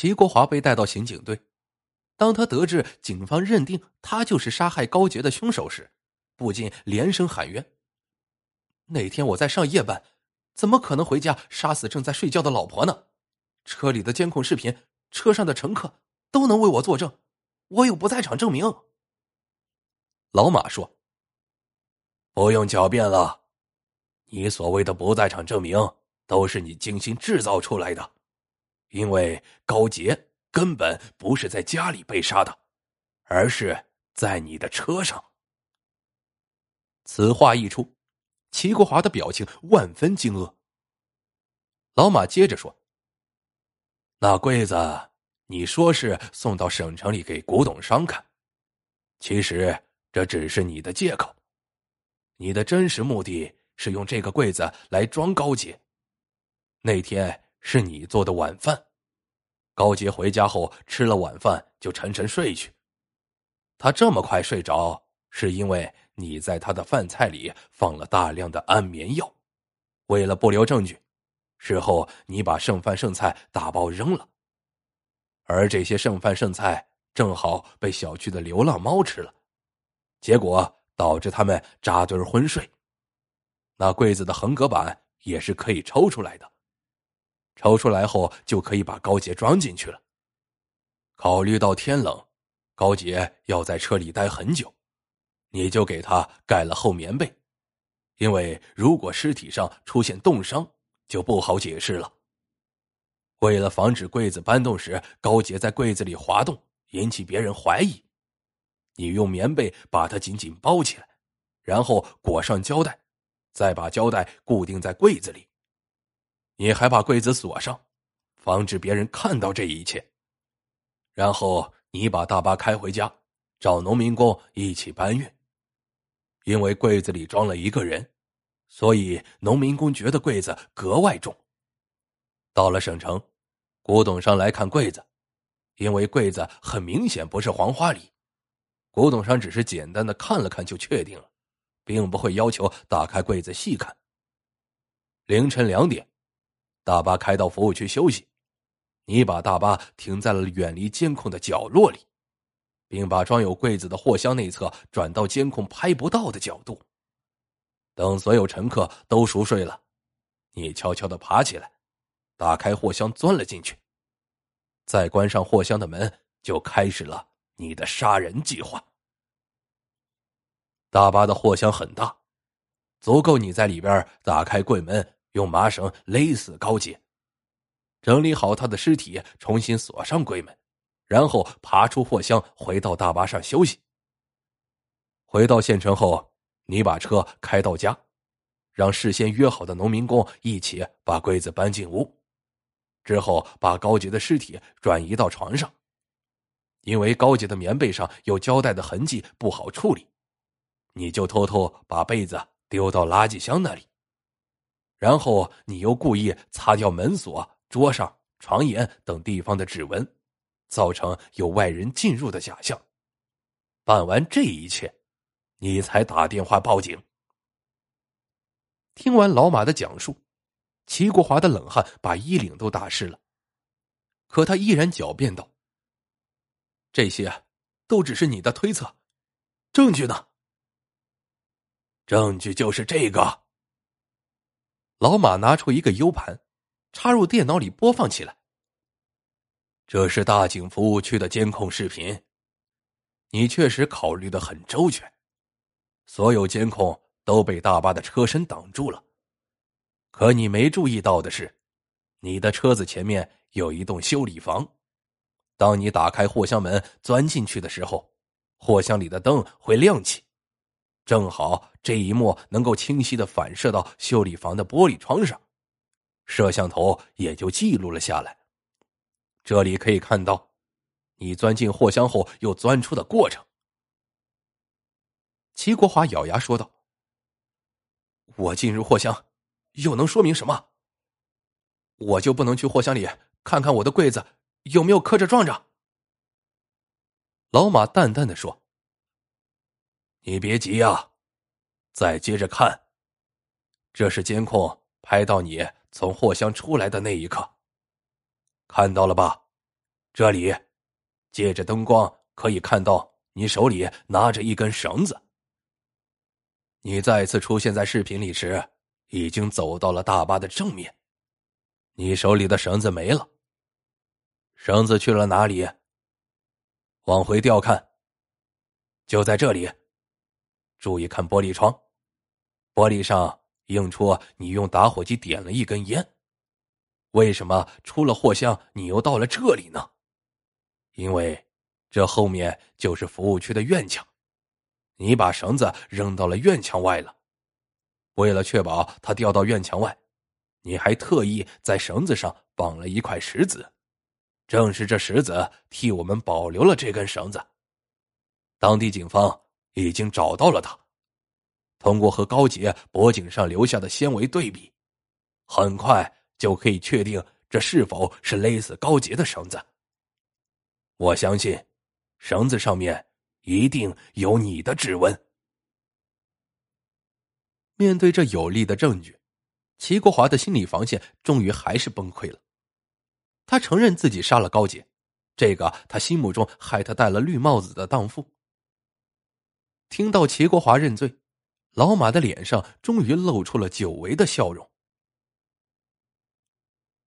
齐国华被带到刑警队，当他得知警方认定他就是杀害高杰的凶手时，不禁连声喊冤。那天我在上夜班，怎么可能回家杀死正在睡觉的老婆呢？车里的监控视频，车上的乘客都能为我作证，我有不在场证明。老马说：“不用狡辩了，你所谓的不在场证明都是你精心制造出来的，因为高杰根本不是在家里被杀的，而是在你的车上。”此话一出，齐国华的表情万分惊愕。老马接着说：“那柜子，你说是送到省城里给古董商看，其实这只是你的借口。你的真实目的是用这个柜子来装高杰。那天是你做的晚饭，高杰回家后吃了晚饭就沉沉睡去。他这么快睡着，是因为……”你在他的饭菜里放了大量的安眠药，为了不留证据，事后你把剩饭剩菜打包扔了，而这些剩饭剩菜正好被小区的流浪猫吃了，结果导致他们扎堆昏睡。那柜子的横隔板也是可以抽出来的，抽出来后就可以把高杰装进去了。考虑到天冷，高杰要在车里待很久。你就给他盖了厚棉被，因为如果尸体上出现冻伤，就不好解释了。为了防止柜子搬动时高杰在柜子里滑动，引起别人怀疑，你用棉被把它紧紧包起来，然后裹上胶带，再把胶带固定在柜子里。你还把柜子锁上，防止别人看到这一切。然后你把大巴开回家，找农民工一起搬运。因为柜子里装了一个人，所以农民工觉得柜子格外重。到了省城，古董商来看柜子，因为柜子很明显不是黄花梨，古董商只是简单的看了看就确定了，并不会要求打开柜子细看。凌晨两点，大巴开到服务区休息，你把大巴停在了远离监控的角落里。并把装有柜子的货箱内侧转到监控拍不到的角度。等所有乘客都熟睡了，你悄悄的爬起来，打开货箱钻了进去，再关上货箱的门，就开始了你的杀人计划。大巴的货箱很大，足够你在里边打开柜门，用麻绳勒死高杰，整理好他的尸体，重新锁上柜门。然后爬出货箱，回到大巴上休息。回到县城后，你把车开到家，让事先约好的农民工一起把柜子搬进屋，之后把高杰的尸体转移到床上。因为高杰的棉被上有胶带的痕迹，不好处理，你就偷偷把被子丢到垃圾箱那里。然后你又故意擦掉门锁、桌上、床沿等地方的指纹。造成有外人进入的假象。办完这一切，你才打电话报警。听完老马的讲述，齐国华的冷汗把衣领都打湿了，可他依然狡辩道：“这些都只是你的推测，证据呢？证据就是这个。”老马拿出一个 U 盘，插入电脑里播放起来。这是大井服务区的监控视频，你确实考虑的很周全，所有监控都被大巴的车身挡住了。可你没注意到的是，你的车子前面有一栋修理房，当你打开货箱门钻进去的时候，货箱里的灯会亮起，正好这一幕能够清晰的反射到修理房的玻璃窗上，摄像头也就记录了下来。这里可以看到，你钻进货箱后又钻出的过程。齐国华咬牙说道：“我进入货箱，又能说明什么？我就不能去货箱里看看我的柜子有没有磕着撞着？”老马淡淡的说：“你别急呀，再接着看，这是监控拍到你从货箱出来的那一刻。”看到了吧，这里，借着灯光可以看到你手里拿着一根绳子。你再次出现在视频里时，已经走到了大巴的正面。你手里的绳子没了，绳子去了哪里？往回调看，就在这里。注意看玻璃窗，玻璃上映出你用打火机点了一根烟。为什么出了货箱你又到了这里呢？因为这后面就是服务区的院墙，你把绳子扔到了院墙外了。为了确保它掉到院墙外。你还特意在绳子上绑了一块石子，正是这石子替我们保留了这根绳子。当地警方已经找到了他，通过和高杰脖颈上留下的纤维对比，很快就可以确定这是否是勒死高杰的绳子。我相信，绳子上面一定有你的指纹。面对这有力的证据。齐国华的心理防线终于还是崩溃了，他承认自己杀了高杰，这个他心目中害他戴了绿帽子的荡妇。听到齐国华认罪，老马的脸上终于露出了久违的笑容。